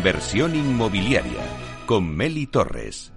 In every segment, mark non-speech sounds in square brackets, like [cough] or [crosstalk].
Inversión inmobiliaria con Meli Torres.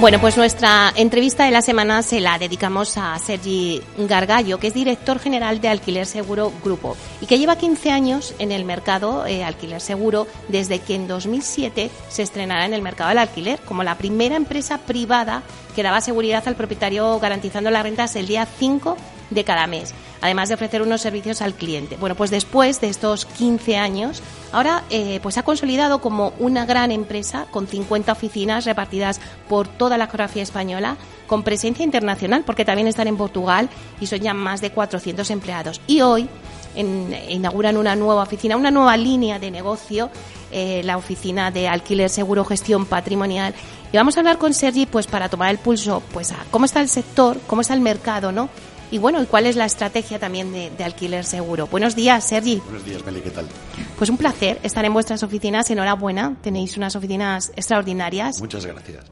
Bueno, pues nuestra entrevista de la semana se la dedicamos a Sergi Gargallo, que es director general de Alquiler Seguro Grupo y que lleva 15 años en el mercado eh, alquiler seguro desde que en 2007 se estrenará en el mercado del alquiler como la primera empresa privada que daba seguridad al propietario garantizando las rentas el día 5 de cada mes, además de ofrecer unos servicios al cliente. Bueno, pues después de estos 15 años, ahora eh, pues ha consolidado como una gran empresa con 50 oficinas repartidas por toda la geografía española, con presencia internacional, porque también están en Portugal y son ya más de 400 empleados. Y hoy inauguran una nueva oficina, una nueva línea de negocio, eh, la oficina de alquiler seguro gestión patrimonial. Y vamos a hablar con Sergi pues para tomar el pulso pues a cómo está el sector, cómo está el mercado, ¿no? Y bueno, ¿y cuál es la estrategia también de, alquiler seguro? Buenos días, Sergi. Buenos días, Meli, ¿qué tal? Pues un placer estar en vuestras oficinas. Enhorabuena, tenéis unas oficinas extraordinarias. Muchas gracias.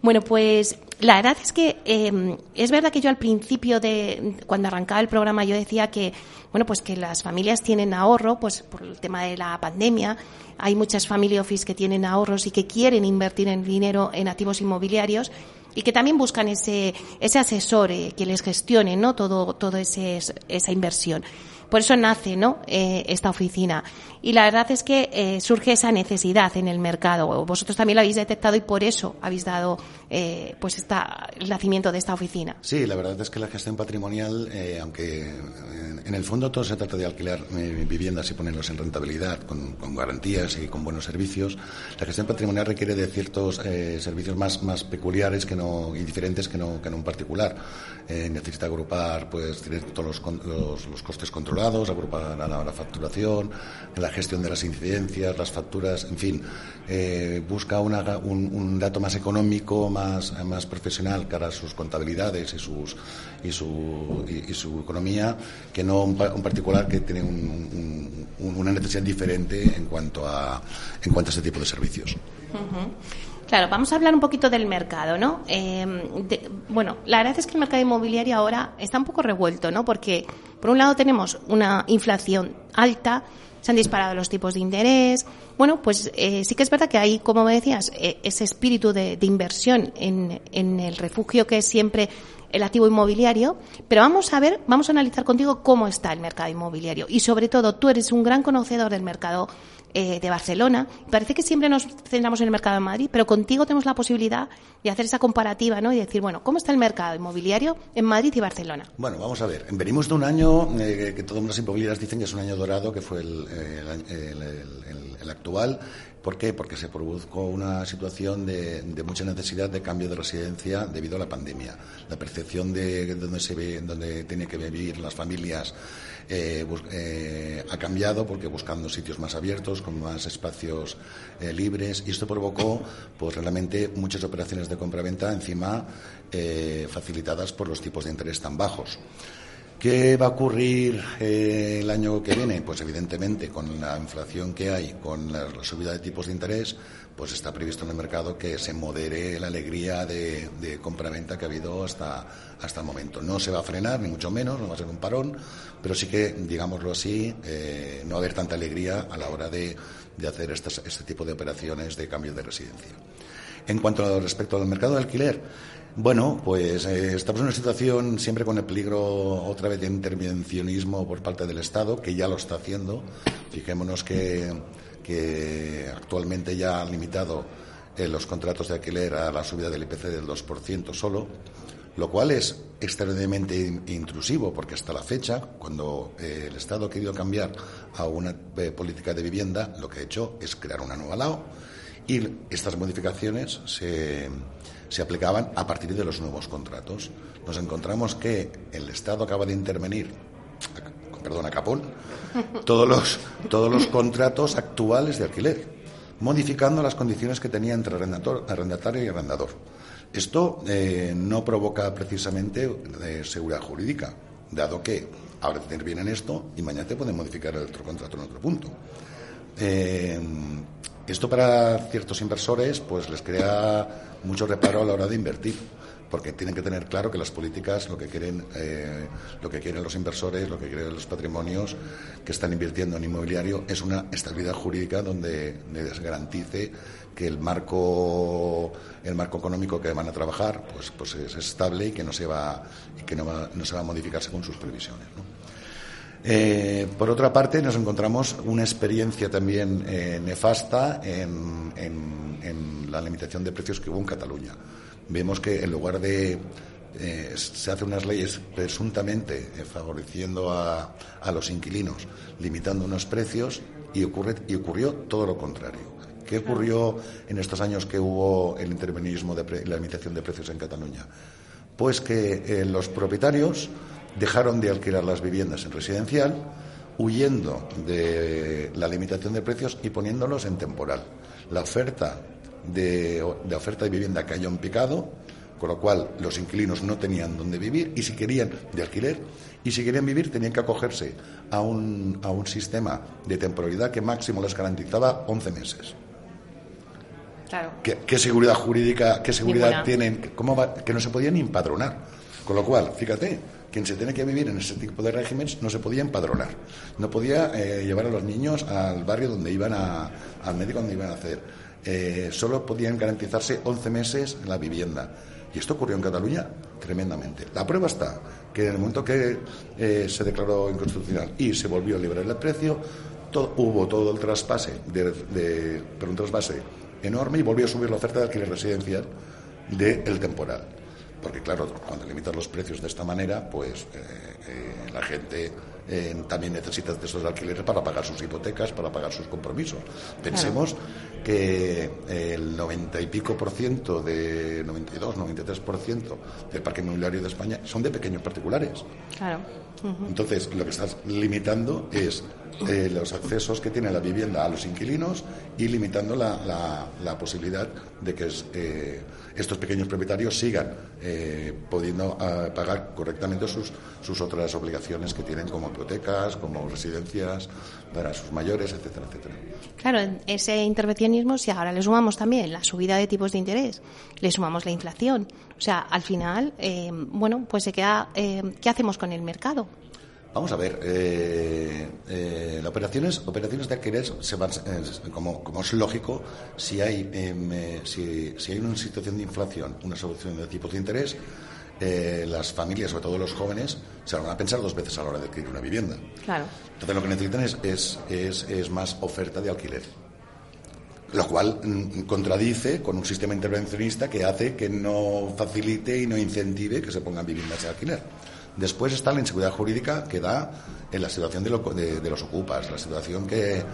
Bueno, pues la verdad es que em, es verdad que yo al principio de cuando arrancaba el programa yo decía que bueno pues que las familias tienen ahorro pues por el tema de la pandemia hay muchas family office que tienen ahorros y que quieren invertir en dinero en activos inmobiliarios y que también buscan ese, ese asesor eh, que les gestione ¿no? todo, todo ese, esa inversión. Por eso nace ¿no? Eh, esta oficina. Y la verdad es que eh, surge esa necesidad en el mercado. Vosotros también lo habéis detectado y por eso habéis dado eh, pues esta, el nacimiento de esta oficina. Sí, la verdad es que la gestión patrimonial, eh, aunque en el fondo todo se trata de alquilar viviendas y ponerlos en rentabilidad con, garantías y con buenos servicios, la gestión patrimonial requiere de ciertos servicios más, más peculiares que no, y diferentes que no, que en un particular. necesita agrupar pues, todos los, los, costes controlados, agrupar la, la facturación, la gestión de las incidencias, las facturas, en fin, eh, busca un, dato más económico, más profesional cara a sus contabilidades y, sus, y, su, y, su economía, que no un, particular que tiene una necesidad diferente en cuanto a, en cuanto a este tipo de servicios. Claro, vamos a hablar un poquito del mercado, ¿no? Eh, bueno, la verdad es que el mercado inmobiliario ahora está un poco revuelto, ¿no? Porque, por un lado, tenemos una inflación alta, se han disparado los tipos de interés. Bueno, pues eh, sí que es verdad que hay, como me decías, eh, ese espíritu de, inversión en, en, el refugio que es siempre el activo inmobiliario, pero vamos a ver, vamos a analizar contigo cómo está el mercado inmobiliario y sobre todo tú eres un gran conocedor del mercado eh, de Barcelona. Parece que siempre nos centramos en el mercado de Madrid, pero contigo tenemos la posibilidad de hacer esa comparativa ¿no? y decir, bueno, ¿cómo está el mercado inmobiliario en Madrid y Barcelona? Bueno, vamos a ver. Venimos de un año eh, que todas las inmobiliarias dicen que es un año dorado, que fue el, el, actual. ¿Por qué? Porque se produjo una situación de, de, mucha necesidad de cambio de residencia debido a la pandemia. La percepción de dónde se ve, dónde tiene que vivir las familias eh, eh, ha cambiado porque buscando sitios más abiertos, con más espacios eh, libres, y esto provocó pues realmente muchas operaciones de compra-venta encima facilitadas por los tipos de interés tan bajos. ¿Qué va a ocurrir el año que viene? Pues evidentemente con la inflación que hay, con la subida de tipos de interés, pues está previsto en el mercado que se modere la alegría de, de compra-venta que ha habido hasta, hasta el momento. No se va a frenar, ni mucho menos, no va a ser un parón, pero sí que, digámoslo así, eh, no va a haber tanta alegría a la hora de, de hacer este tipo de operaciones de cambio de residencia. En cuanto a, respecto al mercado de alquiler, bueno, pues eh, estamos en una situación siempre con el peligro otra vez de intervencionismo por parte del Estado, que ya lo está haciendo. Fijémonos que actualmente ya han limitado eh, los contratos de alquiler a la subida del IPC del 2% solo, lo cual es extremadamente intrusivo porque hasta la fecha, cuando eh, el Estado ha querido cambiar a una política de vivienda, lo que ha hecho es crear una nueva LAO y estas modificaciones se, se aplicaban a partir de los nuevos contratos. Nos encontramos que el Estado acaba de intervenir perdona, Capón, todos los, todos los contratos actuales de alquiler, modificando las condiciones que tenía entre arrendatario y arrendador. Esto eh, no provoca precisamente eh, seguridad jurídica, dado que ahora te interviene en esto y mañana te pueden modificar el otro contrato en otro punto. Eh, esto para ciertos inversores pues les crea mucho reparo a la hora de invertir porque tienen que tener claro que las políticas lo que quieren eh, lo que quieren los inversores lo que quieren los patrimonios que están invirtiendo en inmobiliario es una estabilidad jurídica donde les garantice que el marco el marco económico que van a trabajar pues pues es estable y que no se va y que no, no se va a modificar según sus previsiones eh, por otra parte, nos encontramos una experiencia también eh, nefasta en, la limitación de precios que hubo en Cataluña. Vemos que en lugar de eh, se hacen unas leyes presuntamente favoreciendo a, los inquilinos, limitando unos precios y, ocurre, y ocurrió todo lo contrario. ¿Qué ocurrió en estos años que hubo el intervencionismo de la limitación de precios en Cataluña? Pues que los propietarios dejaron de alquilar las viviendas en residencial, huyendo de la limitación de precios y poniéndolos en temporal. La oferta de, oferta de vivienda cayó en picado, con lo cual los inquilinos no tenían dónde vivir y si querían de alquiler y si querían vivir tenían que acogerse a un, a un sistema de temporalidad que máximo les garantizaba 11 meses. Claro. ¿Qué, seguridad jurídica, qué seguridad tienen? ¿Cómo que no se podían empadronar. Con lo cual, fíjate, quien se tiene que vivir en ese tipo de regímenes no se podía empadronar, no podía eh, llevar a los niños al barrio donde iban a, al médico donde iban a hacer, eh, solo podían garantizarse 11 meses en la vivienda. Y esto ocurrió en Cataluña tremendamente. La prueba está que en el momento que eh, se declaró inconstitucional y se volvió a liberar el precio, hubo todo el traspase, de, pero un traspase enorme y volvió a subir la oferta de alquiler residencial del temporal. Porque claro, cuando limitas los precios de esta manera, pues eh, eh, la gente eh, también necesita de esos alquileres para pagar sus hipotecas, para pagar sus compromisos. Pensemos que el 90 y pico por ciento de 92, 93 por ciento del parque inmobiliario de España son de pequeños particulares. Claro. Entonces, lo que estás limitando es los accesos que tiene la vivienda a los inquilinos y limitando la, la, posibilidad de que estos pequeños propietarios sigan eh, pudiendo ah, pagar correctamente sus, sus otras obligaciones que tienen como hipotecas, como residencias para sus mayores, etcétera, etcétera. Claro, ese intervencionismo, si ahora le sumamos también la subida de tipos de interés, le sumamos la inflación, o sea, al final, eh, bueno, pues se queda, eh, ¿qué hacemos con el mercado? Vamos a ver, eh, eh, las operaciones, operaciones de alquiler se van, eh, como, como, es lógico, si hay, em, si, si, hay una situación de inflación, una solución de tipos de interés, las familias, sobre todo los jóvenes, se van a pensar dos veces a la hora de adquirir una vivienda. Claro. Entonces lo que necesitan es, es, es, es más oferta de alquiler lo cual mm, contradice con un sistema intervencionista que hace que no facilite y no incentive que se pongan viviendas de alquiler. Después está la inseguridad jurídica que da en la situación de, los ocupas, la situación que,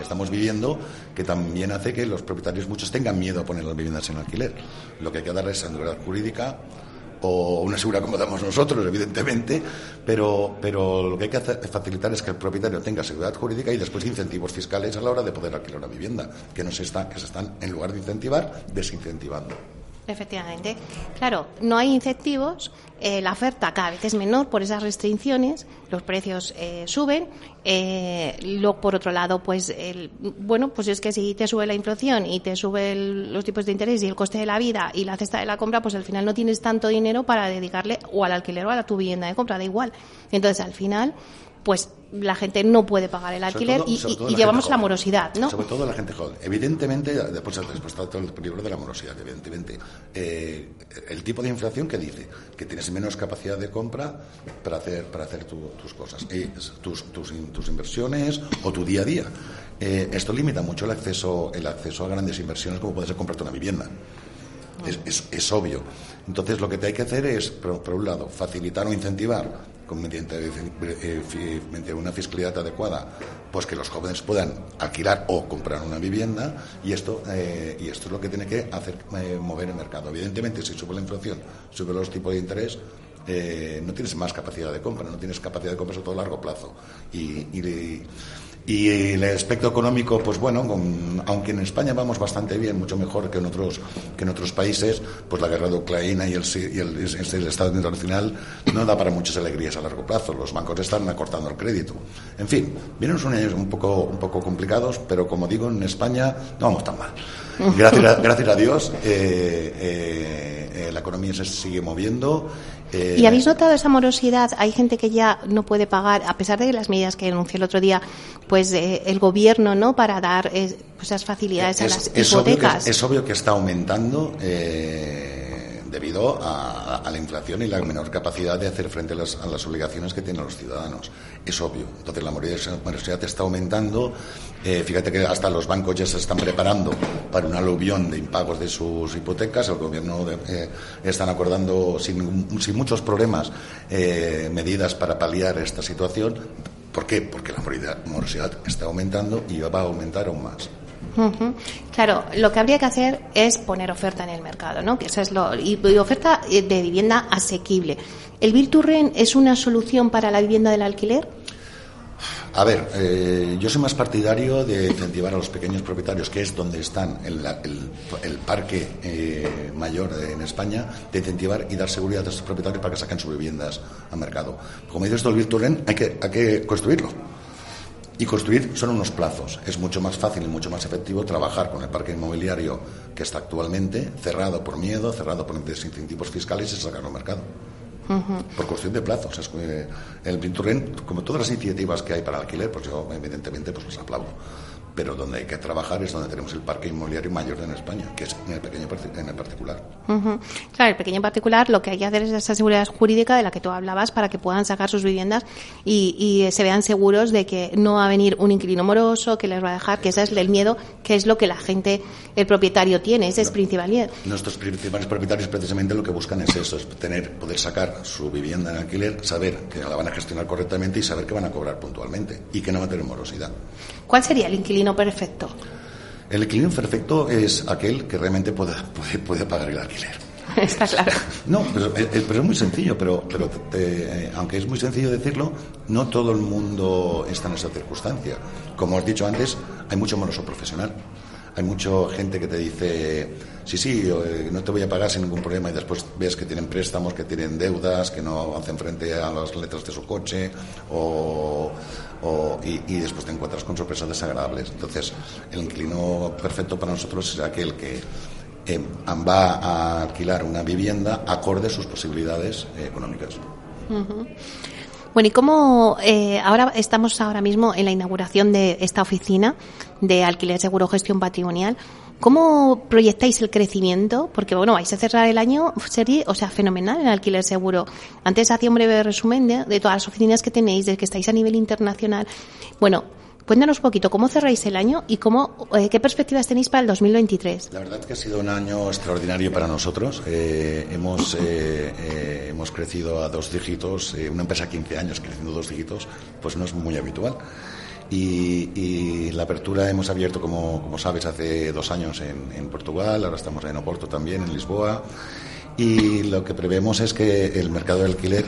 estamos viviendo, que también hace que los propietarios muchos tengan miedo a poner las viviendas en alquiler. Lo que hay que dar es seguridad jurídica o una seguridad como damos nosotros, evidentemente, pero, pero lo que hay que facilitar es que el propietario tenga seguridad jurídica y después incentivos fiscales a la hora de poder alquilar una vivienda, que, no se está, que se están, en lugar de incentivar, desincentivando. Efectivamente. Claro, no hay incentivos, eh, la oferta cada vez es menor por esas restricciones, los precios eh, suben. Eh, luego, por otro lado, pues, el, bueno, pues es que si te sube la inflación y te sube los tipos de interés y el coste de la vida y la cesta de la compra, pues al final no tienes tanto dinero para dedicarle o al alquiler o a tu vivienda de compra, da igual. Entonces, al final, pues la gente no puede pagar el alquiler y, llevamos la morosidad, ¿no? Sobre todo la gente joven. Evidentemente, después, está todo el peligro de la morosidad, evidentemente. Eh, el tipo de inflación que dice que tienes menos capacidad de compra para hacer, para hacer tus cosas, tus, tus, inversiones o tu día a día. Eh, esto limita mucho el acceso, el acceso a grandes inversiones como puede ser comprarte una vivienda. Es, es, obvio. Entonces, lo que te hay que hacer es, por un lado, facilitar o incentivar mediante, mediante una fiscalidad adecuada, pues que los jóvenes puedan alquilar o comprar una vivienda y esto, eh, y esto es lo que tiene que hacer eh, mover el mercado. Evidentemente, si sube la inflación, sube los tipos de interés, eh, no tienes más capacidad de compra, no tienes capacidad de compra sobre todo a largo plazo. y, y y el aspecto económico, pues bueno, aunque en España vamos bastante bien, mucho mejor que en otros, que en otros países, pues la guerra de Ucrania y el, y el, Estado internacional no da para muchas alegrías a largo plazo. Los bancos están acortando el crédito. En fin, vienen unos años un poco, un poco complicados, pero como digo, en España no vamos tan mal. Gracias, gracias a Dios, eh, eh, eh, la economía se sigue moviendo. ¿Y habéis notado esa morosidad? Hay gente que ya no puede pagar, a pesar de las medidas que anunció el otro día, pues el gobierno, ¿no? Para dar pues, esas facilidades a las hipotecas. Obvio que, es obvio que está aumentando. Eh, debido a, la inflación y la menor capacidad de hacer frente a las, obligaciones que tienen los ciudadanos. Es obvio. Entonces la morosidad está aumentando. Eh, fíjate que hasta los bancos ya se están preparando para un aluvión de impagos de sus hipotecas. El gobierno eh, están acordando sin, muchos problemas eh, medidas para paliar esta situación. ¿Por qué? Porque la morosidad está aumentando y va a aumentar aún más. Claro, lo que habría que hacer es poner oferta en el mercado, ¿no? Que eso es lo y, oferta eh, de vivienda asequible. ¿El Virturren es una solución para la vivienda del alquiler? A ver, eh, yo soy más partidario de incentivar a los pequeños propietarios, que es donde están el, el, parque eh, mayor en España, de incentivar y dar seguridad a esos propietarios para que saquen sus viviendas al mercado. Como dices, el Virturren hay que, hay que construirlo. Y construir son unos plazos. Es mucho más fácil y mucho más efectivo trabajar con el parque inmobiliario que está actualmente cerrado por miedo, cerrado por desincentivos fiscales y sacarlo al mercado. Por cuestión de plazos. Es, el Pinturren, como todas las iniciativas que hay para alquiler, pues yo evidentemente pues los aplaudo pero donde hay que trabajar es donde tenemos el parque inmobiliario mayor en España, que es en el pequeño en el particular. Claro, el pequeño en particular lo que hay que hacer es esa seguridad jurídica de la que tú hablabas para que puedan sacar sus viviendas y, se vean seguros de que no va a venir un inquilino moroso que les va a dejar, que ese es el miedo, que es lo que la gente, el propietario tiene, ese es principal miedo. Nuestros principales propietarios precisamente lo que buscan es eso, es tener, poder sacar su vivienda en alquiler, saber que la van a gestionar correctamente y saber que van a cobrar puntualmente y que no va a tener morosidad. ¿Cuál sería el inquilino perfecto? El inquilino perfecto es aquel que realmente puede, puede, pagar el alquiler. [laughs] Está claro. No, pero, es muy sencillo, pero, pero eh, aunque es muy sencillo decirlo, no todo el mundo está en esa circunstancia. Como has dicho antes, hay mucho moroso profesional. Hay mucha gente que te dice, sí, sí, eh, no te voy a pagar sin ningún problema y después ves que tienen préstamos, que tienen deudas, que no hacen frente a las letras de su coche o y, después te encuentras con sorpresas desagradables. Entonces, el inquilino perfecto para nosotros es aquel que va a alquilar una vivienda acorde a sus posibilidades eh, económicas. Bueno, y cómo eh, ahora estamos ahora mismo en la inauguración de esta oficina de alquiler seguro gestión patrimonial. ¿Cómo proyectáis el crecimiento? Porque, bueno, vais a cerrar el año, serie, o sea, fenomenal en alquiler seguro. Antes hacía un breve resumen de, todas las oficinas que tenéis, de que estáis a nivel internacional. Bueno, Cuéntanos un poquito cómo cerráis el año y cómo, eh, qué perspectivas tenéis para el 2023. La verdad que ha sido un año extraordinario para nosotros. Eh, hemos, eh, hemos crecido a dos dígitos, una empresa a 15 años creciendo dos dígitos, pues no es muy habitual. Y, la apertura hemos abierto, como, como sabes, hace dos años en, Portugal, ahora estamos en Oporto también, en Lisboa, y lo que prevemos es que el mercado de alquiler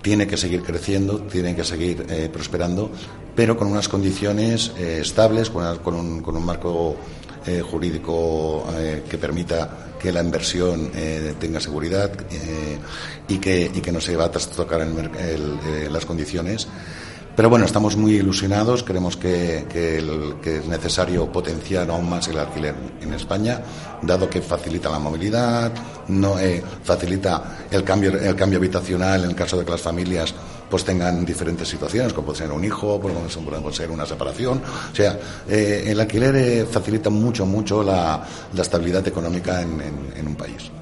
tiene que seguir creciendo, tiene que seguir eh, prosperando, pero con unas condiciones eh, estables, con, un, con, un, marco eh, jurídico que permita que la inversión tenga seguridad y, que, y que no se va a trastocar en las condiciones. Pero bueno, estamos muy ilusionados, creemos que, es necesario potenciar aún más el alquiler en España, dado que facilita la movilidad, no eh, facilita el cambio, el cambio habitacional en el caso de que las familias pues tengan diferentes situaciones, como puede ser un hijo, como puede ser una separación. O sea, eh, el alquiler eh, facilita mucho, mucho la, estabilidad económica en, un país.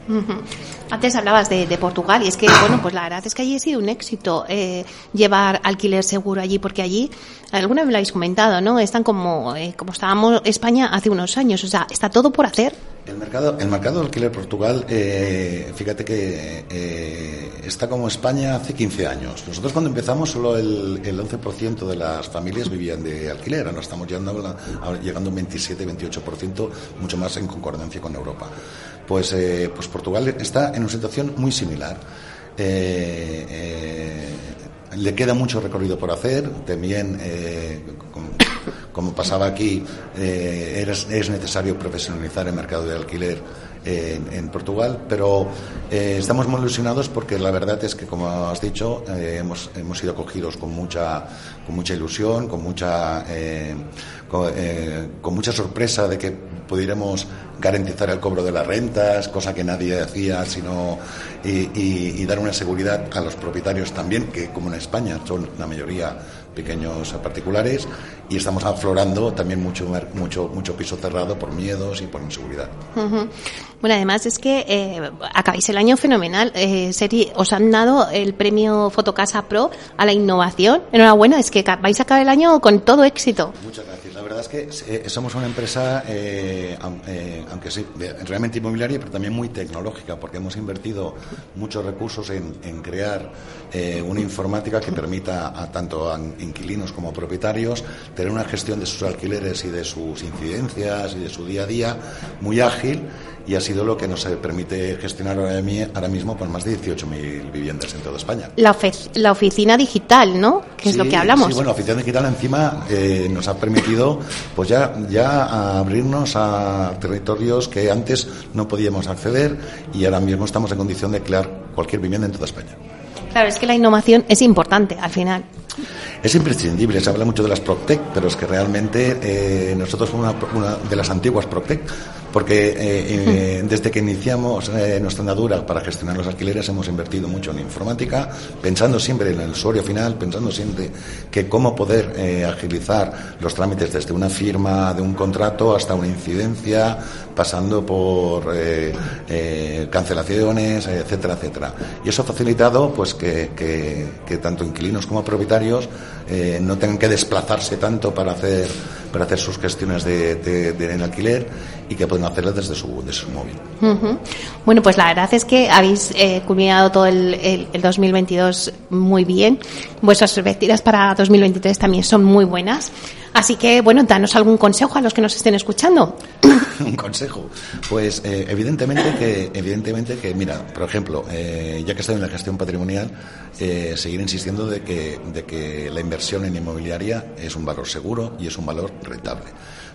Antes hablabas de, Portugal y es que, bueno, pues la verdad es que allí ha sido un éxito eh, llevar alquiler seguro allí, porque allí, alguna vez lo habéis comentado, ¿no? Están como, como estábamos España hace unos años, o sea, está todo por hacer. El mercado, el mercado de alquiler Portugal, fíjate que está como España hace 15 años. Nosotros cuando empezamos solo el, el 11% de las familias vivían de alquiler, ahora estamos llegando llegando a un 27-28%, mucho más en concordancia con Europa. Pues, eh, pues Portugal está en una situación muy similar. Eh, eh, le queda mucho recorrido por hacer, también como pasaba aquí, es necesario profesionalizar el mercado de alquiler en, Portugal, pero eh, estamos muy ilusionados porque la verdad es que, como has dicho, eh, hemos, hemos sido acogidos con mucha, con mucha ilusión, con mucha, eh, con, mucha sorpresa de que pudiéramos garantizar el cobro de las rentas, cosa que nadie hacía, sino y, dar una seguridad a los propietarios también, que como en España son la mayoría pequeños particulares y estamos aflorando también mucho mucho mucho piso cerrado por miedos y por inseguridad. Bueno, además es que eh, acabáis el año fenomenal. Eh, os han dado el premio Fotocasa Pro a la innovación. Enhorabuena, es que vais a acabar el año con todo éxito. Muchas gracias. La verdad es que eh, somos una empresa, eh, aunque sí, realmente inmobiliaria, pero también muy tecnológica, porque hemos invertido muchos recursos en, crear una informática que permita a tanto a inquilinos como propietarios tener una gestión de sus alquileres y de sus incidencias y de su día a día muy ágil y ha sido lo que nos permite gestionar ahora mismo con más de 18.000 viviendas en toda España. La, la, oficina digital, ¿no? Que es lo que hablamos. Sí, bueno, la oficina digital encima eh, nos ha permitido pues ya, ya abrirnos a territorios que antes no podíamos acceder y ahora mismo estamos en condición de crear cualquier vivienda en toda España. Claro, es que la innovación es importante al final. Es imprescindible, se habla mucho de las Proctec, pero es que realmente eh, nosotros somos una, de las antiguas Proctec, porque eh, eh, [laughs] desde que iniciamos nuestra andadura para gestionar los alquileres hemos invertido mucho en informática, pensando siempre en el usuario final, pensando siempre que cómo poder agilizar los trámites desde una firma de un contrato hasta una incidencia, pasando por cancelaciones, etcétera, etcétera. Y eso ha facilitado pues que, tanto inquilinos como propietarios eh, no tengan que desplazarse tanto para hacer, para hacer sus gestiones de, de, en alquiler y que pueden hacerlas desde su, su móvil. Bueno, pues la verdad es que habéis eh, culminado todo el, el, 2022 muy bien. Vuestras perspectivas para 2023 también son muy buenas. Así que, bueno, danos algún consejo a los que nos estén escuchando. [coughs] Un consejo. Pues eh, evidentemente que, evidentemente que, mira, por ejemplo, eh, ya que estoy en la gestión patrimonial, eh, seguir insistiendo de que, de que la inversión en inmobiliaria es un valor seguro y es un valor rentable.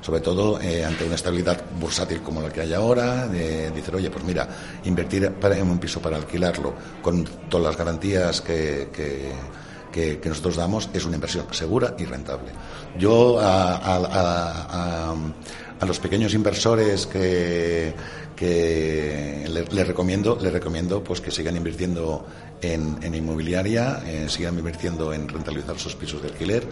Sobre todo ante una estabilidad bursátil como la que hay ahora, de decir, oye, pues mira, invertir en un piso para alquilarlo con todas las garantías que, que nosotros damos es una inversión segura y rentable. Yo a, los pequeños inversores que, que le, recomiendo, le recomiendo pues que sigan invirtiendo en, inmobiliaria, eh, sigan invirtiendo en rentabilizar sus pisos de alquiler,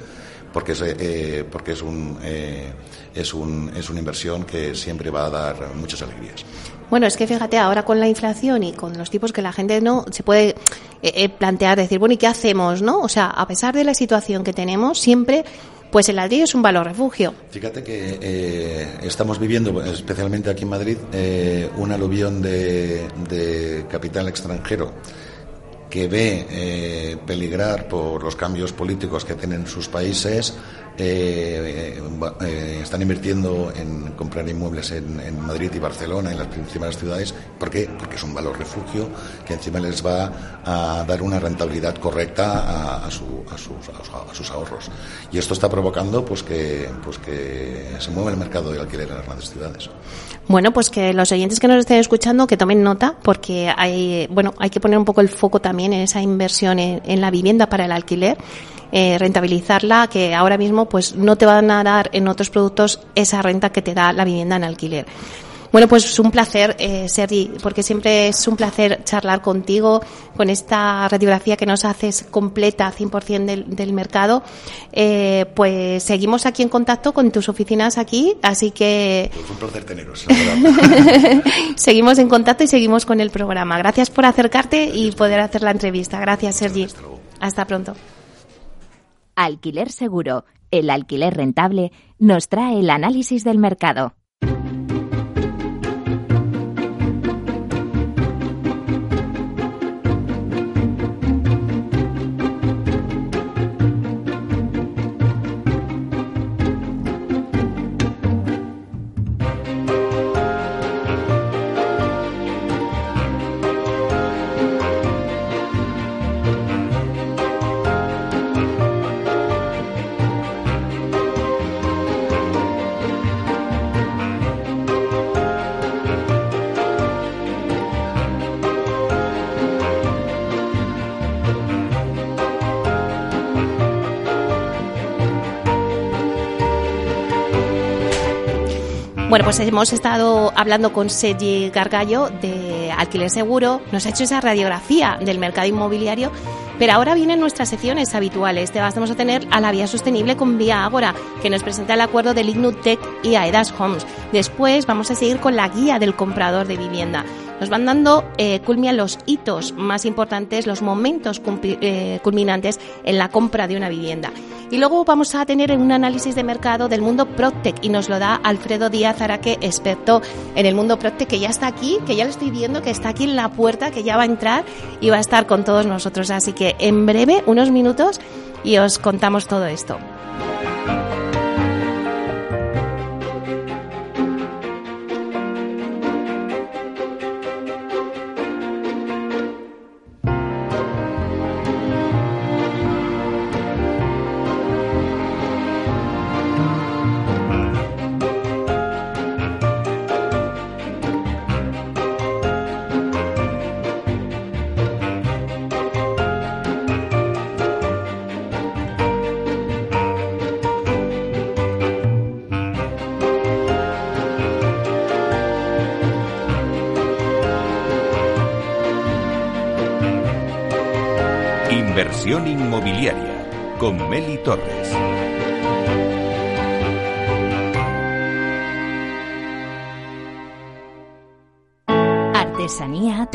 porque es, eh, porque es un, eh, es un es una inversión que siempre va a dar muchas alegrías. Bueno, es que fíjate, ahora con la inflación y con los tipos que la gente no se puede eh, eh, plantear, decir, bueno, ¿y qué hacemos? ¿no? O sea, a pesar de la situación que tenemos, siempre pues el ladrillo es un valor refugio. Fíjate que eh, estamos viviendo, especialmente aquí en Madrid, un aluvión de, de capital extranjero que ve peligrar por los cambios políticos que tienen sus países eh, eh, están invirtiendo en comprar inmuebles en, Madrid y Barcelona, en las principales ciudades. ¿Por qué? Porque es un valor refugio que encima les va a dar una rentabilidad correcta a, sus, ahorros. Y esto está provocando pues que, pues que se mueva el mercado del alquiler en las grandes ciudades. Bueno, pues que los oyentes que nos estén escuchando que tomen nota porque hay, bueno, hay que poner un poco el foco también en esa inversión en la vivienda para el alquiler eh, rentabilizarla, que ahora mismo pues no te van a dar en otros productos esa renta que te da la vivienda en alquiler. Bueno, pues es un placer, eh, Sergi, porque siempre es un placer charlar contigo con esta radiografía que nos haces completa, 100% del, del mercado. Eh, pues seguimos aquí en contacto con tus oficinas aquí, así que... Pues un placer teneros. [laughs] seguimos en contacto y seguimos con el programa. Gracias por acercarte y poder hacer la entrevista. Gracias, Sergi. Hasta pronto. Alquiler Seguro, el alquiler rentable, nos trae el análisis del mercado. Bueno, pues hemos estado hablando con Sergi Gargallo de Alquiler Seguro, nos ha hecho esa radiografía del mercado inmobiliario, pero ahora vienen nuestras secciones habituales. Te vamos a tener a la vía sostenible con Vía Ágora, que nos presenta el acuerdo de Ignutec y Aedas Homes. Después vamos a seguir con la guía del comprador de vivienda. Nos van dando, eh, los hitos más importantes, los momentos eh, culminantes en la compra de una vivienda. Y luego vamos a tener un análisis de mercado del mundo Proctec y nos lo da Alfredo Díaz Araque, experto en el mundo Proctec, que ya está aquí, que ya lo estoy viendo, que está aquí en la puerta, que ya va a entrar y va a estar con todos nosotros. Así que en breve, unos minutos, y os contamos todo esto.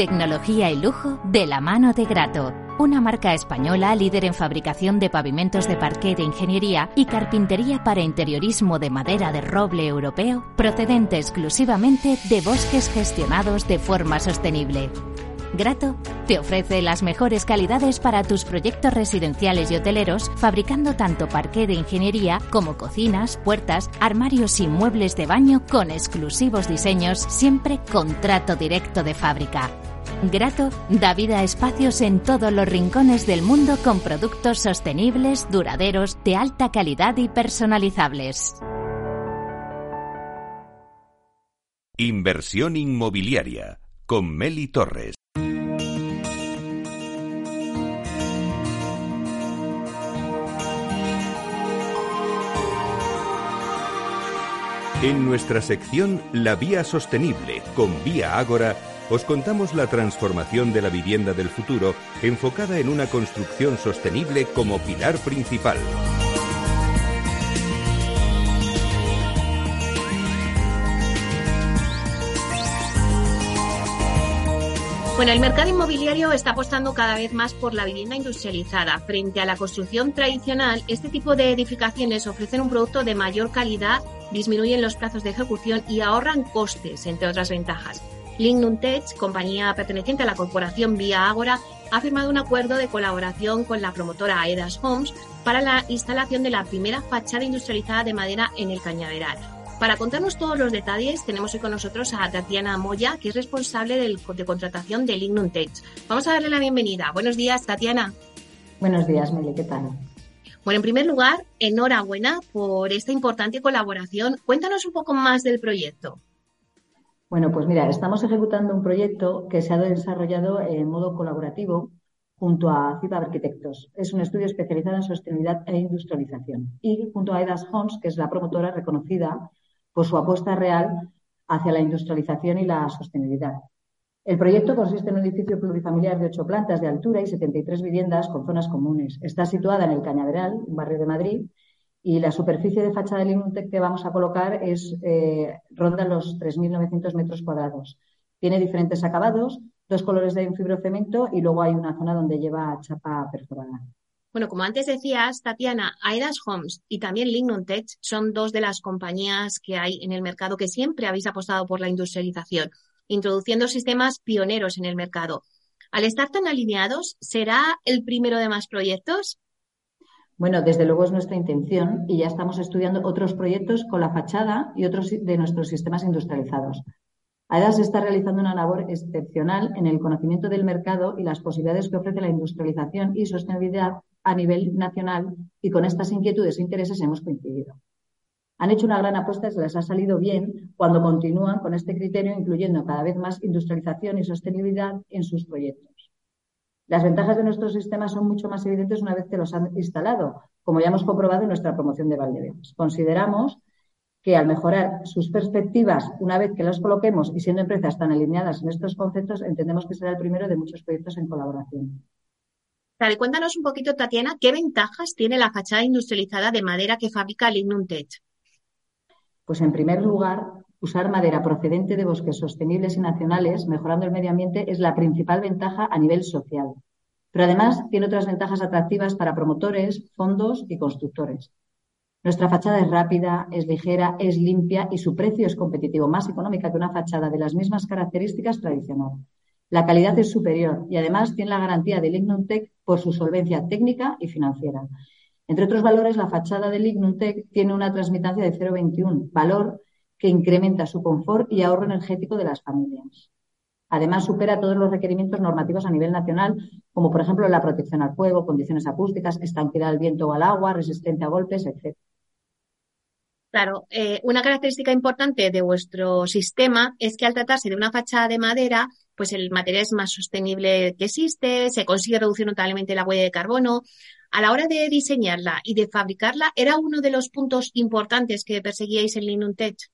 Tecnología y lujo de la mano de Grato. Una marca española líder en fabricación de pavimentos de parquet de ingeniería y carpintería para interiorismo de madera de roble europeo, procedente exclusivamente de bosques gestionados de forma sostenible. Grato te ofrece las mejores calidades para tus proyectos residenciales y hoteleros, fabricando tanto parqué de ingeniería como cocinas, puertas, armarios y muebles de baño con exclusivos diseños, siempre con trato directo de fábrica. Grato da vida a espacios en todos los rincones del mundo con productos sostenibles, duraderos, de alta calidad y personalizables. Inversión inmobiliaria con Meli Torres. En nuestra sección La Vía Sostenible con Vía Ágora, os contamos la transformación de la vivienda del futuro enfocada en una construcción sostenible como pilar principal. Bueno, el mercado inmobiliario está apostando cada vez más por la vivienda industrializada. Frente a la construcción tradicional, este tipo de edificaciones ofrecen un producto de mayor calidad, disminuyen los plazos de ejecución y ahorran costes, entre otras ventajas. Lignum Tech, compañía perteneciente a la corporación Vía Ágora, ha firmado un acuerdo de colaboración con la promotora Aedas Homes para la instalación de la primera fachada industrializada de madera en el Cañaveral. Para contarnos todos los detalles, tenemos hoy con nosotros a Tatiana Moya, que es responsable de contratación de Lignum Tech. Vamos a darle la bienvenida. Buenos días, Tatiana. Buenos días, Meli, ¿qué tal? Bueno, en primer lugar, enhorabuena por esta importante colaboración. Cuéntanos un poco más del proyecto. Bueno, pues mira, estamos ejecutando un proyecto que se ha desarrollado en modo colaborativo junto a CIPA Arquitectos. Es un estudio especializado en sostenibilidad e industrialización. Y junto a EDAS Homes, que es la promotora reconocida por su apuesta real hacia la industrialización y la sostenibilidad. El proyecto consiste en un edificio plurifamiliar de ocho plantas de altura y 73 viviendas con zonas comunes. Está situada en el Cañaveral, un barrio de Madrid, y la superficie de fachada del Inuntec que vamos a colocar es eh, ronda los 3.900 metros cuadrados. Tiene diferentes acabados, dos colores de fibrocemento y luego hay una zona donde lleva chapa perforada. Bueno, como antes decías, Tatiana, Aedas Homes y también Lignum Tech son dos de las compañías que hay en el mercado que siempre habéis apostado por la industrialización, introduciendo sistemas pioneros en el mercado. Al estar tan alineados, ¿será el primero de más proyectos? Bueno, desde luego es nuestra intención y ya estamos estudiando otros proyectos con la fachada y otros de nuestros sistemas industrializados. AEDAS está realizando una labor excepcional en el conocimiento del mercado y las posibilidades que ofrece la industrialización y sostenibilidad a nivel nacional y con estas inquietudes e intereses hemos coincidido. Han hecho una gran apuesta y se les ha salido bien cuando continúan con este criterio, incluyendo cada vez más industrialización y sostenibilidad en sus proyectos. Las ventajas de nuestros sistemas son mucho más evidentes una vez que los han instalado, como ya hemos comprobado en nuestra promoción de Valdebebas. Consideramos que al mejorar sus perspectivas, una vez que las coloquemos y siendo empresas tan alineadas en estos conceptos, entendemos que será el primero de muchos proyectos en colaboración. Claro, cuéntanos un poquito, Tatiana, ¿qué ventajas tiene la fachada industrializada de madera que fabrica Lignum Tech? Pues en primer lugar, usar madera procedente de bosques sostenibles y nacionales, mejorando el medio ambiente, es la principal ventaja a nivel social. Pero además tiene otras ventajas atractivas para promotores, fondos y constructores. Nuestra fachada es rápida, es ligera, es limpia y su precio es competitivo, más económica que una fachada de las mismas características tradicional. La calidad es superior y además tiene la garantía de Lignum por su solvencia técnica y financiera. Entre otros valores, la fachada de Lignum tiene una transmitancia de 0,21, valor que incrementa su confort y ahorro energético de las familias. Además, supera todos los requerimientos normativos a nivel nacional, como por ejemplo la protección al fuego, condiciones acústicas, estanquidad al viento o al agua, resistencia a golpes, etc. Claro, eh, una característica importante de vuestro sistema es que al tratarse de una fachada de madera, pues el material es más sostenible que existe, se consigue reducir notablemente la huella de carbono. A la hora de diseñarla y de fabricarla, ¿era uno de los puntos importantes que perseguíais en Linuntech?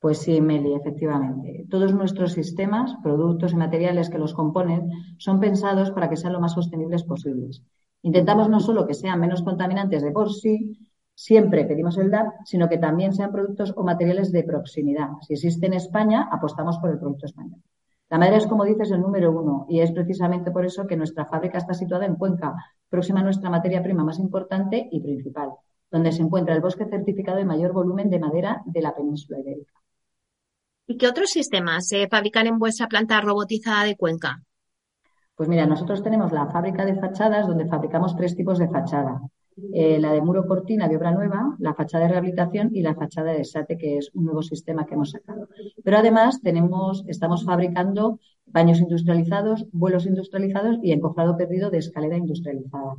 Pues sí, Meli, efectivamente. Todos nuestros sistemas, productos y materiales que los componen son pensados para que sean lo más sostenibles posibles. Intentamos no solo que sean menos contaminantes de por sí, siempre pedimos el DAP, sino que también sean productos o materiales de proximidad. Si existe en España, apostamos por el producto español. La madera es, como dices, el número uno y es precisamente por eso que nuestra fábrica está situada en Cuenca, próxima a nuestra materia prima más importante y principal, donde se encuentra el bosque certificado de mayor volumen de madera de la península ibérica. ¿Y qué otros sistemas se fabrican en vuestra planta robotizada de Cuenca? Pues mira, nosotros tenemos la fábrica de fachadas donde fabricamos tres tipos de fachada. Eh, la de muro cortina de obra nueva, la fachada de rehabilitación y la fachada de SATE, que es un nuevo sistema que hemos sacado. Pero además tenemos, estamos fabricando baños industrializados, vuelos industrializados y encofrado perdido de escalera industrializada.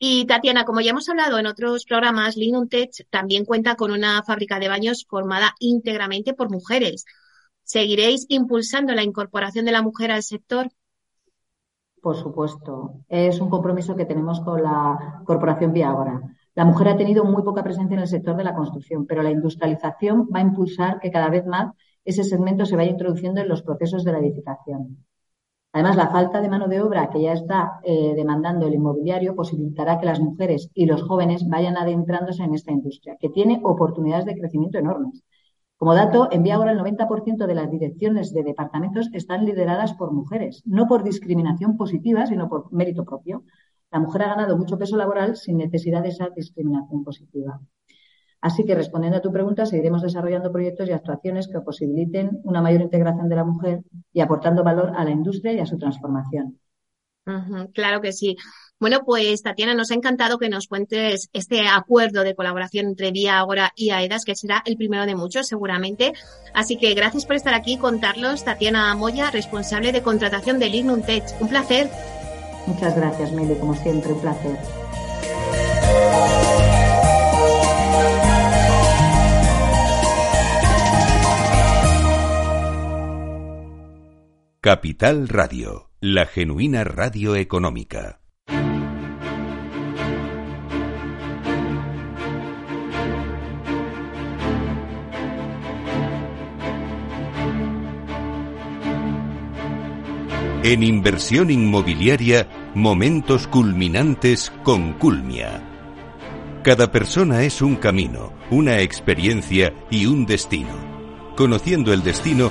Y Tatiana, como ya hemos hablado en otros programas, Tech también cuenta con una fábrica de baños formada íntegramente por mujeres. ¿Seguiréis impulsando la incorporación de la mujer al sector? Por supuesto. Es un compromiso que tenemos con la Corporación Viagora. La mujer ha tenido muy poca presencia en el sector de la construcción, pero la industrialización va a impulsar que cada vez más ese segmento se vaya introduciendo en los procesos de la edificación. Además, la falta de mano de obra que ya está eh, demandando el inmobiliario posibilitará que las mujeres y los jóvenes vayan adentrándose en esta industria, que tiene oportunidades de crecimiento enormes. Como dato, en ahora el 90% de las direcciones de departamentos están lideradas por mujeres, no por discriminación positiva, sino por mérito propio. La mujer ha ganado mucho peso laboral sin necesidad de esa discriminación positiva. Así que, respondiendo a tu pregunta, seguiremos desarrollando proyectos y actuaciones que posibiliten una mayor integración de la mujer y aportando valor a la industria y a su transformación. claro que sí. Bueno, pues Tatiana, nos ha encantado que nos cuentes este acuerdo de colaboración entre Vía Agora y AEDAS, que será el primero de muchos seguramente. Así que gracias por estar aquí y contarlos. Tatiana Moya, responsable de contratación de Lignum Tech. Un placer. Muchas gracias, Meli, como siempre, un placer. Capital Radio, la genuina radio económica. En inversión inmobiliaria, momentos culminantes con Culmia. Cada persona es un camino, una experiencia y un destino. Conociendo el destino,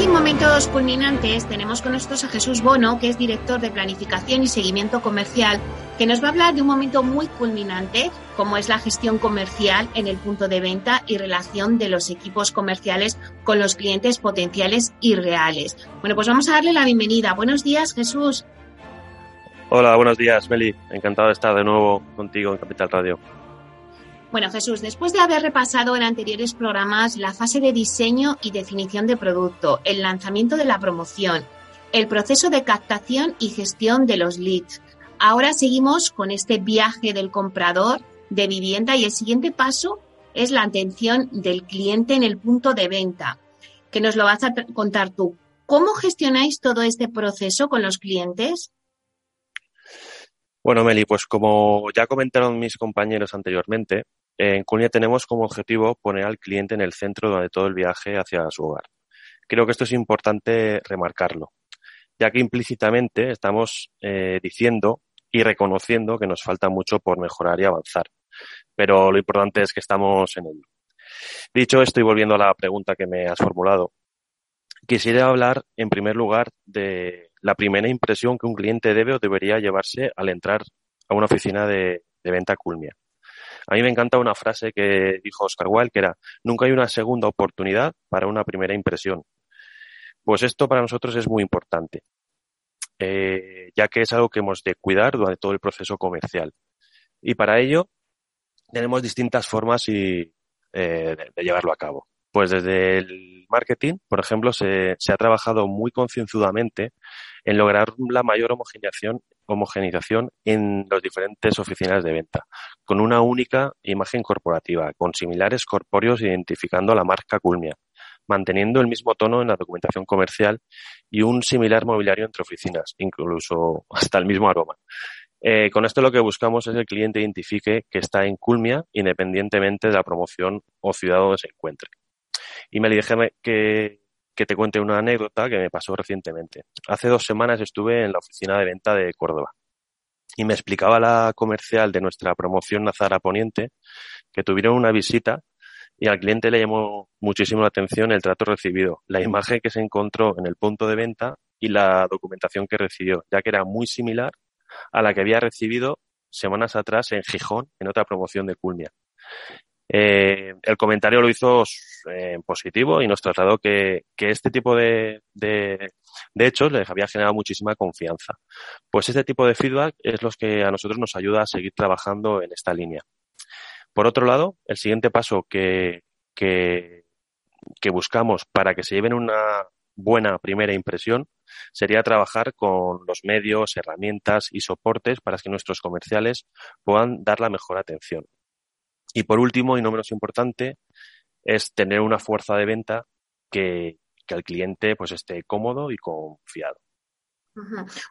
Hoy en Momentos Culminantes tenemos con nosotros a Jesús Bono, que es director de Planificación y Seguimiento Comercial, que nos va a hablar de un momento muy culminante, como es la gestión comercial en el punto de venta y relación de los equipos comerciales con los clientes potenciales y reales. Bueno, pues vamos a darle la bienvenida. Buenos días, Jesús. Hola, buenos días, Meli. Encantado de estar de nuevo contigo en Capital Radio. Bueno, Jesús, después de haber repasado en anteriores programas la fase de diseño y definición de producto, el lanzamiento de la promoción, el proceso de captación y gestión de los leads, ahora seguimos con este viaje del comprador de vivienda y el siguiente paso es la atención del cliente en el punto de venta, que nos lo vas a contar tú. ¿Cómo gestionáis todo este proceso con los clientes? Bueno, Meli, pues como ya comentaron mis compañeros anteriormente, en Cunia tenemos como objetivo poner al cliente en el centro de todo el viaje hacia su hogar. Creo que esto es importante remarcarlo, ya que implícitamente estamos eh, diciendo y reconociendo que nos falta mucho por mejorar y avanzar. Pero lo importante es que estamos en ello. Dicho esto y volviendo a la pregunta que me has formulado, quisiera hablar en primer lugar de la primera impresión que un cliente debe o debería llevarse al entrar a una oficina de, venta Culmia. A mí me encanta una frase que dijo Oscar Wilde, que era, nunca hay una segunda oportunidad para una primera impresión. Pues esto para nosotros es muy importante, eh, ya que es algo que hemos de cuidar durante todo el proceso comercial. Y para ello tenemos distintas formas y, eh, de llevarlo a cabo. Pues desde el marketing, por ejemplo, se, se ha trabajado muy concienzudamente en lograr la mayor homogeneización, homogenización en las diferentes oficinas de venta, con una única imagen corporativa, con similares corpóreos identificando la marca Culmia, manteniendo el mismo tono en la documentación comercial y un similar mobiliario entre oficinas, incluso [laughs] hasta el mismo aroma. Eh, con esto lo que buscamos es que el cliente identifique que está en Culmia independientemente de la promoción o ciudad donde se encuentre. Y me déjame que, que te cuente una anécdota que me pasó recientemente. Hace dos semanas estuve en la oficina de venta de Córdoba y me explicaba la comercial de nuestra promoción Nazara Poniente que tuvieron una visita y al cliente le llamó muchísimo la atención el trato recibido, la imagen que se encontró en el punto de venta y la documentación que recibió, ya que era muy similar a la que había recibido semanas atrás en Gijón en otra promoción de Culmia. Eh, el comentario lo hizo eh, positivo y nos trasladó que, este tipo de, de, hechos les había generado muchísima confianza. Pues este tipo de feedback es lo que a nosotros nos ayuda a seguir trabajando en esta línea. Por otro lado, el siguiente paso que, que, que buscamos para que se lleven una buena primera impresión sería trabajar con los medios, herramientas y soportes para que nuestros comerciales puedan dar la mejor atención. Y por último, y no menos importante, es tener una fuerza de venta que, que cliente pues esté cómodo y confiado.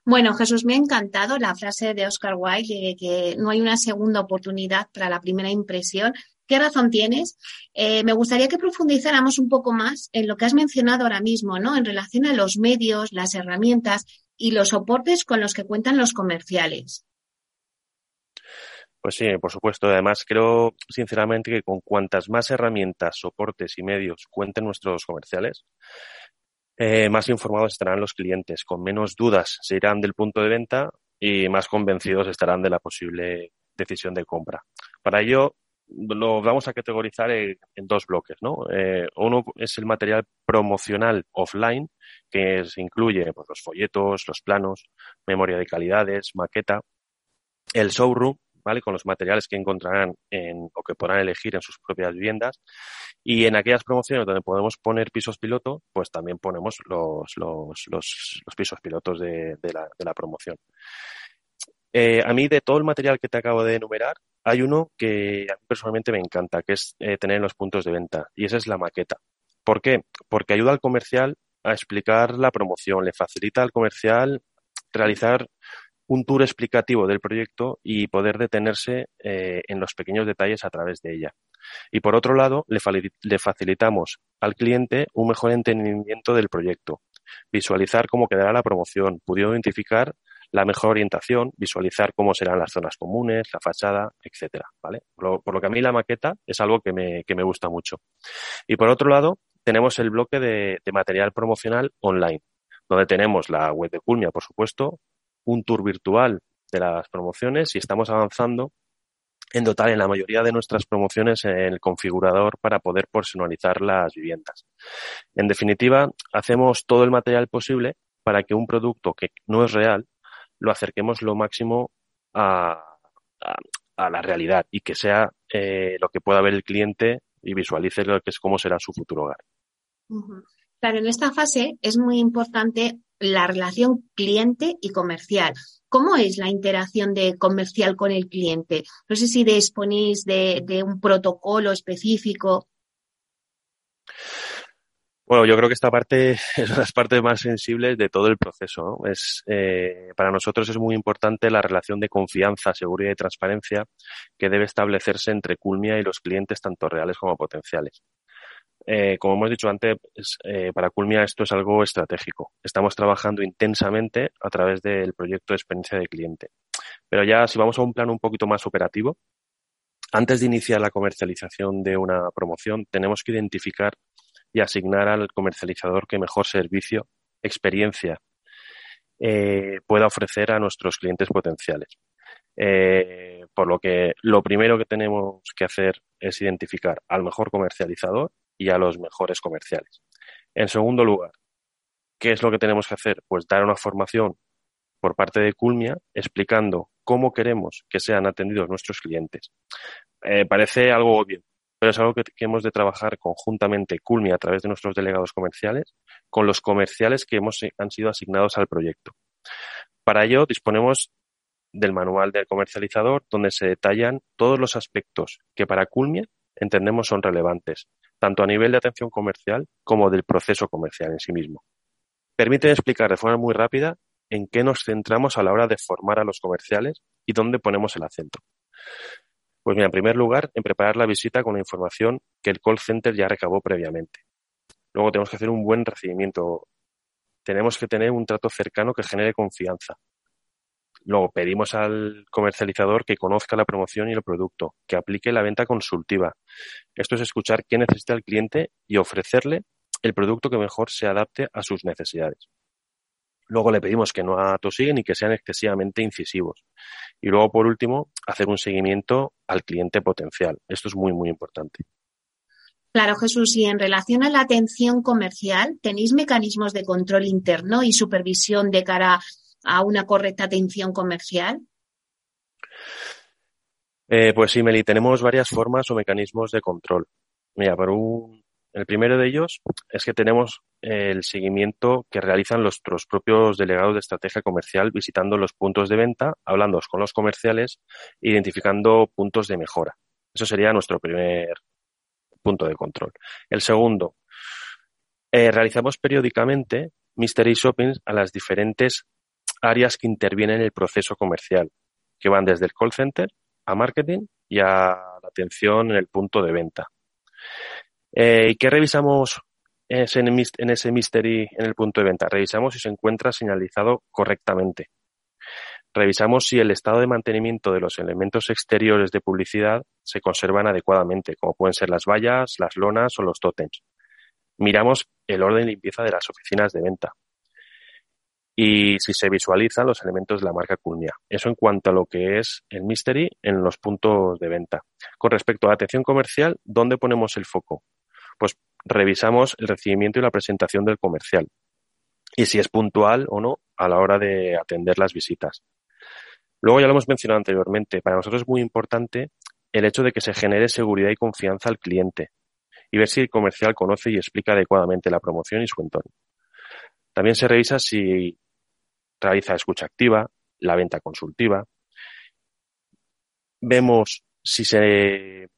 Bueno, Jesús, me ha encantado la frase de Oscar Wilde de que no hay una segunda oportunidad para la primera impresión. ¿Qué razón tienes? Eh, me gustaría que profundizáramos un poco más en lo que has mencionado ahora mismo, ¿no? En relación a los medios, las herramientas y los soportes con los que cuentan los comerciales. Pues sí, por supuesto. Además, creo sinceramente que con cuantas más herramientas, soportes y medios cuenten nuestros comerciales, eh, más informados estarán los clientes, con menos dudas se irán del punto de venta y más convencidos estarán de la posible decisión de compra. Para ello, lo vamos a categorizar en, dos bloques, ¿no? Eh, uno es el material promocional offline, que incluye pues, los folletos, los planos, memoria de calidades, maqueta. El showroom, Con los materiales que encontrarán en, o que podrán elegir en sus propias viviendas. Y en aquellas promociones donde podemos poner pisos piloto, pues también ponemos los, los, los, pisos pilotos de, la, de la promoción. Eh, a mí, de todo el material que te acabo de enumerar, hay uno que a mí personalmente me encanta, que es eh, tener en los puntos de venta, y esa es la maqueta. ¿Por qué? Porque ayuda al comercial a explicar la promoción, le facilita al comercial realizar un tour explicativo del proyecto y poder detenerse eh, en los pequeños detalles a través de ella. Y por otro lado, le, facilitamos al cliente un mejor entendimiento del proyecto, visualizar cómo quedará la promoción, pudiendo identificar la mejor orientación, visualizar cómo serán las zonas comunes, la fachada, etcétera, ¿vale? Por lo, que a mí la maqueta es algo que me, que me gusta mucho. Y por otro lado, tenemos el bloque de, de material promocional online, donde tenemos la web de Culmia, por supuesto, un tour virtual de las promociones y estamos avanzando en dotar en la mayoría de nuestras promociones el configurador para poder personalizar las viviendas. En definitiva, hacemos todo el material posible para que un producto que no es real lo acerquemos lo máximo a, la realidad y que sea eh, lo que pueda ver el cliente y visualice lo que es cómo será su futuro hogar. Claro, en esta fase es muy importante la relación cliente y comercial. ¿Cómo es la interacción de comercial con el cliente? No sé si disponéis de, un protocolo específico. Bueno, yo creo que esta parte [laughs] es una de las partes más sensibles de todo el proceso. Es, eh, para nosotros es muy importante la relación de confianza, seguridad y transparencia que debe establecerse entre Culmia y los clientes, tanto reales como potenciales. Eh, como hemos dicho antes, eh, para Culmia esto es algo estratégico. Estamos trabajando intensamente a través del proyecto de experiencia de cliente. Pero ya si vamos a un plano un poquito más operativo, antes de iniciar la comercialización de una promoción, tenemos que identificar y asignar al comercializador que mejor servicio, experiencia eh, pueda ofrecer a nuestros clientes potenciales. por lo que lo primero que tenemos que hacer es identificar al mejor comercializador y a los mejores comerciales. En segundo lugar, ¿qué es lo que tenemos que hacer? Pues dar una formación por parte de Culmia explicando cómo queremos que sean atendidos nuestros clientes. Eh, parece algo obvio, pero es algo que, hemos de trabajar conjuntamente Culmia a través de nuestros delegados comerciales con los comerciales que hemos, han sido asignados al proyecto. Para ello disponemos del manual del comercializador donde se detallan todos los aspectos que para Culmia entendemos son relevantes, tanto a nivel de atención comercial como del proceso comercial en sí mismo. Permite explicar de forma muy rápida en qué nos centramos a la hora de formar a los comerciales y dónde ponemos el acento. Pues mira, en primer lugar, en preparar la visita con la información que el call center ya recabó previamente. Luego tenemos que hacer un buen recibimiento. Tenemos que tener un trato cercano que genere confianza. Luego pedimos al comercializador que conozca la promoción y el producto, que aplique la venta consultiva. Esto es escuchar qué necesita el cliente y ofrecerle el producto que mejor se adapte a sus necesidades. Luego le pedimos que no atosiguen y que sean excesivamente incisivos. Y luego, por último, hacer un seguimiento al cliente potencial. Esto es muy, muy importante. Claro, Jesús, y en relación a la atención comercial, ¿tenéis mecanismos de control interno y supervisión de cara a una correcta atención comercial? Eh, pues sí, Meli, tenemos varias formas o mecanismos de control. Mira, el primero de ellos es que tenemos el seguimiento que realizan nuestros propios delegados de estrategia comercial visitando los puntos de venta, hablando con los comerciales, identificando puntos de mejora. Eso sería nuestro primer punto de control. El segundo, eh, realizamos periódicamente mystery shoppings a las diferentes áreas que intervienen en el proceso comercial, que van desde el call center a marketing y a la atención en el punto de venta. Eh, ¿Y qué revisamos en ese mystery en el punto de venta? Revisamos si se encuentra señalizado correctamente. Revisamos si el estado de mantenimiento de los elementos exteriores de publicidad se conservan adecuadamente, como pueden ser las vallas, las lonas o los tótems. Miramos el orden de limpieza de las oficinas de venta y si se visualizan los elementos de la marca Culmia. Eso en cuanto a lo que es el mystery en los puntos de venta. Con respecto a la atención comercial, ¿dónde ponemos el foco? Pues revisamos el recibimiento y la presentación del comercial y si es puntual o no a la hora de atender las visitas. Luego ya lo hemos mencionado anteriormente, para nosotros es muy importante el hecho de que se genere seguridad y confianza al cliente y ver si el comercial conoce y explica adecuadamente la promoción y su entorno. También se revisa si realiza escucha activa, la venta consultiva. Vemos si se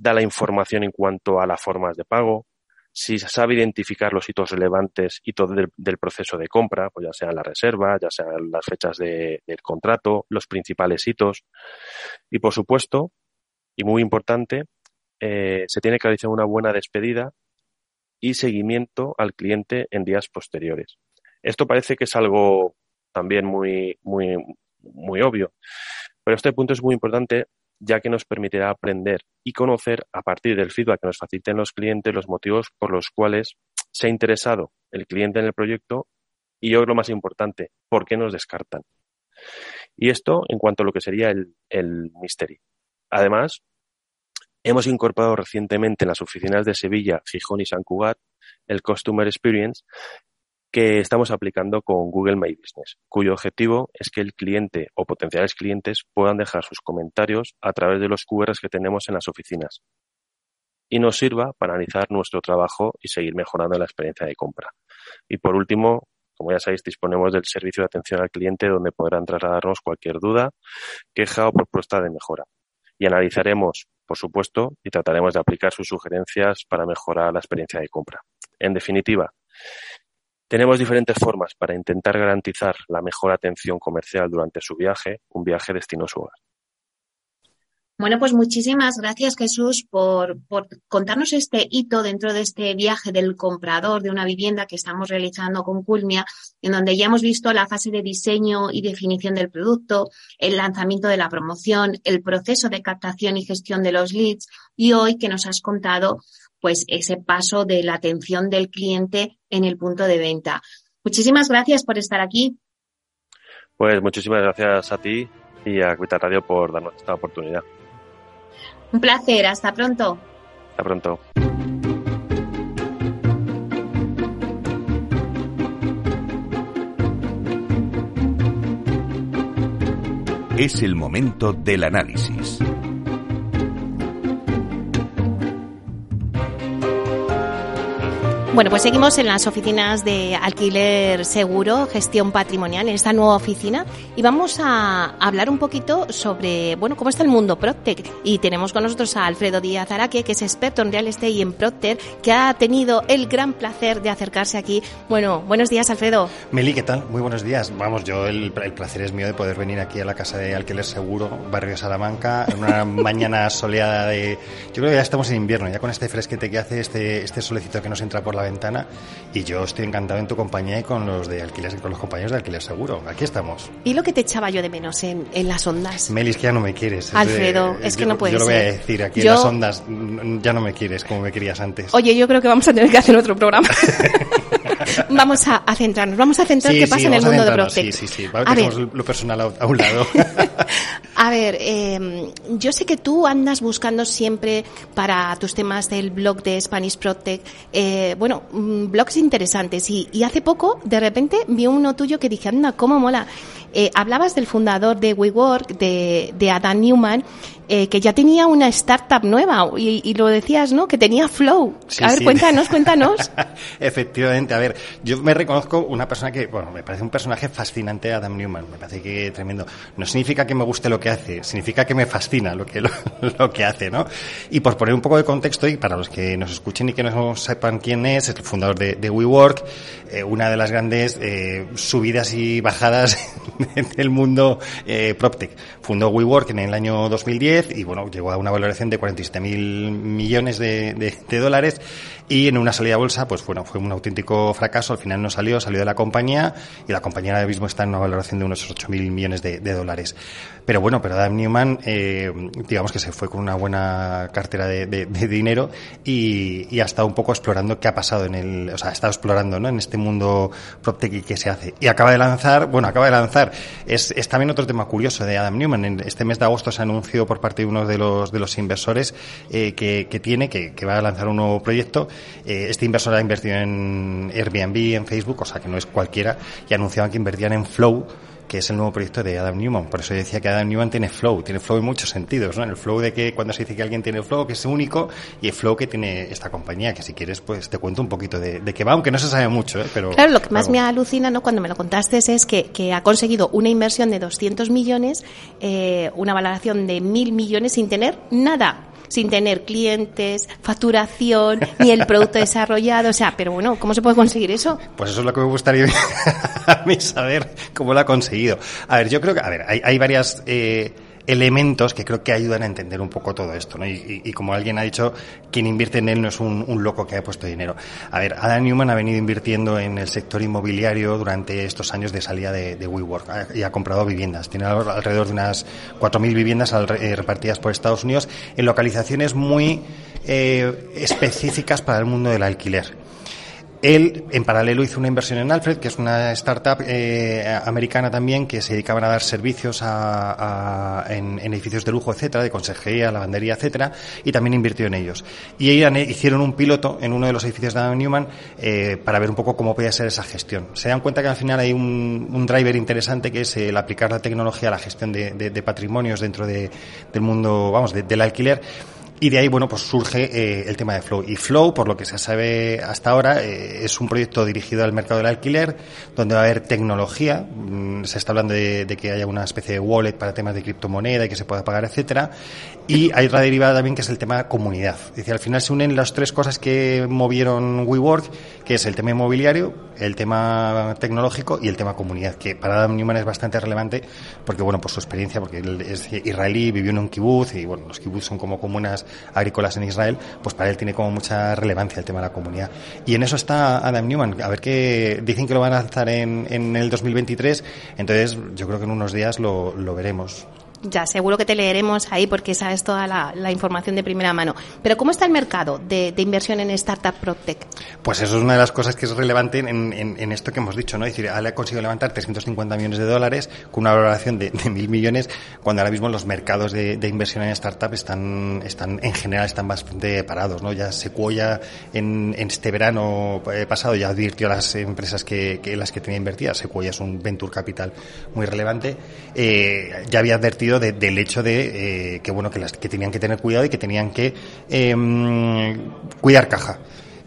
da la información en cuanto a las formas de pago, si se sabe identificar los hitos relevantes, hitos del, del proceso de compra, pues ya sea la reserva, ya sean las fechas de, del contrato, los principales hitos. Y por supuesto, y muy importante, eh, se tiene que realizar una buena despedida y seguimiento al cliente en días posteriores. Esto parece que es algo también muy, muy, muy obvio. Pero este punto es muy importante ya que nos permitirá aprender y conocer a partir del feedback que nos faciliten los clientes los motivos por los cuales se ha interesado el cliente en el proyecto y yo lo más importante, por qué nos descartan. Y esto en cuanto a lo que sería el, el mystery. Además, hemos incorporado recientemente en las oficinas de Sevilla, Gijón y San Cugat el Customer Experience que estamos aplicando con Google My Business, cuyo objetivo es que el cliente o potenciales clientes puedan dejar sus comentarios a través de los QRs que tenemos en las oficinas y nos sirva para analizar nuestro trabajo y seguir mejorando la experiencia de compra. Y por último, como ya sabéis, disponemos del servicio de atención al cliente donde podrán trasladarnos cualquier duda, queja o propuesta de mejora. Y analizaremos, por supuesto, y trataremos de aplicar sus sugerencias para mejorar la experiencia de compra. En definitiva, tenemos diferentes formas para intentar garantizar la mejor atención comercial durante su viaje, un viaje destino su hogar. Bueno, pues muchísimas gracias Jesús por, contarnos este hito dentro de este viaje del comprador de una vivienda que estamos realizando con Culmia, en donde ya hemos visto la fase de diseño y definición del producto, el lanzamiento de la promoción, el proceso de captación y gestión de los leads y hoy que nos has contado pues ese paso de la atención del cliente en el punto de venta. Muchísimas gracias por estar aquí. Pues muchísimas gracias a ti y a Cuita Radio por darnos esta oportunidad. Un placer, hasta pronto. Hasta pronto. Es el momento del análisis. Bueno, pues seguimos en las oficinas de alquiler seguro, gestión patrimonial, en esta nueva oficina y vamos a hablar un poquito sobre, bueno, cómo está el mundo Proctec. Y tenemos con nosotros a Alfredo Díaz Araque, que es experto en real estate y en Procter, que ha tenido el gran placer de acercarse aquí. Bueno, buenos días, Alfredo. Meli, ¿qué tal? Muy buenos días. Vamos, yo el, placer es mío de poder venir aquí a la casa de alquiler seguro, barrio Salamanca, en una [laughs] mañana soleada de... Yo creo que ya estamos en invierno, ya con este fresquete que hace, este, este solecito que nos entra por la ventana y yo estoy encantado en tu compañía y con los de alquiler, con los compañeros de alquiler seguro. Aquí estamos. ¿Y lo que te echaba yo de menos en, en las ondas? Melis, que ya no me quieres. Alfredo, es, que no puedes. Yo lo voy a decir, aquí en las ondas ya no me quieres como me querías antes. Oye, yo creo que vamos a tener que hacer otro programa. [laughs] vamos a, centrarnos, vamos a centrar qué pasa en el mundo de Protect. Sí, sí, sí, a ver. lo personal a, un lado. [laughs] a ver, eh, yo sé que tú andas buscando siempre para tus temas del blog de Spanish Protect, eh, bueno, mm, blogs interesantes y, y hace poco, de repente, vi uno tuyo que dije, anda, cómo mola. Eh, hablabas del fundador de WeWork, de, de Adam Newman, eh, que ya tenía una startup nueva y, lo decías, ¿no? Que tenía flow. a ver, cuéntanos, cuéntanos. [laughs] Efectivamente, a ver, yo me reconozco una persona que, bueno, me parece un personaje fascinante Adam Newman, me parece que tremendo. No significa que me guste lo que hace, significa que me fascina lo que, [laughs] lo, que hace, ¿no? Y por poner un poco de contexto y para los que nos escuchen y que no sepan quién es, es el fundador de, de WeWork, eh, una de las grandes eh, subidas y bajadas [laughs] del mundo eh, PropTech. Fundó WeWork en el año 2010 y bueno, llegó a una valoración de 47 mil millones de, de, dólares y en una salida a bolsa, pues bueno, fue un auténtico fracaso. Al final no salió, salió de la compañía y la compañía ahora mismo está en una valoración de unos 8 mil millones de, dólares. Pero bueno, pero Adam Newman, eh, digamos que se fue con una buena cartera de, dinero y, y, ha estado un poco explorando qué ha pasado en el, o sea, ha estado explorando, ¿no? En este mundo PropTech y qué se hace. Y acaba de lanzar, bueno, acaba de lanzar es, también otro tema curioso de Adam Newman. En este mes de agosto se anunció por parte de uno de los, de los inversores eh, que, tiene, que, va a lanzar un nuevo proyecto. Eh, este inversor ha invertido en Airbnb, en Facebook, o sea que no es cualquiera, y anunciaban que invertían en Flow que es el nuevo proyecto de Adam Newman. Por eso decía que Adam Newman tiene flow, tiene flow en muchos sentidos, ¿no? El flow de que cuando se dice que alguien tiene flow, que es único, y el flow que tiene esta compañía, que si quieres, pues te cuento un poquito de, de qué va, aunque no se sabe mucho, ¿eh? Pero, claro, lo que más me alucina, ¿no? Cuando me lo contaste es que, que ha conseguido una inversión de 200 millones, eh, una valoración de mil millones sin tener nada sin tener clientes, facturación, ni el producto [laughs] desarrollado. O sea, pero bueno, ¿cómo se puede conseguir eso? Pues eso es lo que me gustaría [laughs] a mí saber cómo lo ha conseguido. A ver, yo creo que, a ver, hay, hay varias... Eh, elementos que creo que ayudan a entender un poco todo esto. ¿no? Y, como alguien ha dicho, quien invierte en él no es un, loco que haya puesto dinero. A ver, Adam Newman ha venido invirtiendo en el sector inmobiliario durante estos años de salida de, WeWork y ha comprado viviendas. Tiene alrededor de unas 4.000 viviendas eh, repartidas por Estados Unidos en localizaciones muy eh, específicas para el mundo del alquiler. Él, en paralelo, hizo una inversión en Alfred, que es una startup eh, americana también, que se dedicaban a dar servicios a, en, edificios de lujo, etcétera, de consejería, lavandería, etcétera, y también invirtió en ellos. Y hicieron un piloto en uno de los edificios de Adam Newman eh, para ver un poco cómo podía ser esa gestión. Se dan cuenta que al final hay un, driver interesante que es el aplicar la tecnología a la gestión de, patrimonios dentro del mundo, vamos, del alquiler y de ahí, bueno, pues surge eh, el tema de Flow. Y Flow, por lo que se sabe hasta ahora, eh, es un proyecto dirigido al mercado del alquiler, donde va a haber tecnología. Mm, se está hablando de, que haya una especie de wallet para temas de criptomoneda y que se pueda pagar, etcétera. Y hay otra derivada también que es el tema comunidad. Es decir, al final se unen las tres cosas que movieron WeWork, que es el tema inmobiliario, el tema tecnológico y el tema comunidad, que para Adam Newman es bastante relevante porque, bueno, por su experiencia, porque él es israelí, vivió en un kibutz y, bueno, los kibutz son como comunas agrícolas en Israel, pues para él tiene como mucha relevancia el tema de la comunidad. Y en eso está Adam Newman. A ver qué dicen que lo van a lanzar en, en el 2023, entonces yo creo que en unos días lo, lo veremos. Ya, seguro que te leeremos ahí porque sabes toda la, información de primera mano. Pero ¿cómo está el mercado de, inversión en Startup PropTech? Pues eso es una de las cosas que es relevante en, esto que hemos dicho, ¿no? Es decir, ha conseguido levantar 350 millones de dólares con una valoración de, mil millones, cuando ahora mismo los mercados de, inversión en startup están, están, en general, están bastante parados, ¿no? Ya Sequoia en, en este verano eh, pasado ya advirtió a las empresas que, las que tenía invertidas. Sequoia es un venture capital muy relevante. Eh, ya había advertido del hecho de eh, que bueno que las que tenían que tener cuidado y que tenían que em, cuidar caja.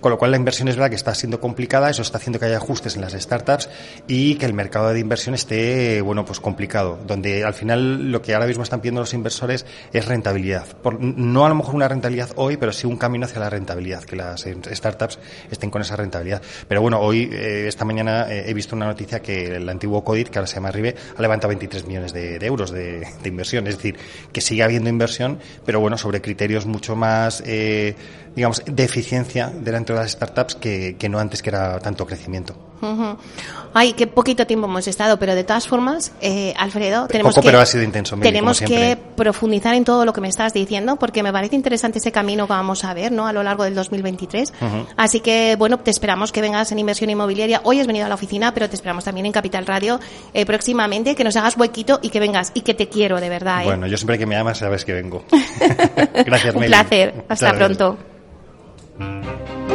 Con lo cual la inversión es verdad que está siendo complicada, eso está haciendo que haya ajustes en las startups y que el mercado de inversión esté, bueno, pues complicado, donde al final lo que ahora mismo están pidiendo los inversores es rentabilidad. no a lo mejor una rentabilidad hoy, pero sí un camino hacia la rentabilidad, que las startups estén con esa rentabilidad. Pero bueno, hoy, eh, esta mañana eh, he visto una noticia que el antiguo CODIT, que ahora se llama Ribe, ha levantado 23 millones de, euros de, inversión. Es decir, que sigue habiendo inversión, pero bueno, sobre criterios mucho más, eh, digamos, de eficiencia delante las startups que, que no antes que era tanto crecimiento. Ay, qué poquito tiempo hemos estado, pero de todas formas, eh, Alfredo, tenemos Poco, que, pero ha sido intenso, tenemos que profundizar en todo lo que me estás diciendo, porque me parece interesante ese camino que vamos a ver, ¿no? A lo largo del 2023. Así que, bueno, te esperamos que vengas en inversión inmobiliaria. Hoy has venido a la oficina, pero te esperamos también en Capital Radio eh, próximamente, que nos hagas huequito y que vengas y que te quiero, de verdad. ¿eh? Bueno, yo siempre que me amas sabes que vengo. [laughs] Gracias, Un placer. Hasta pronto. Música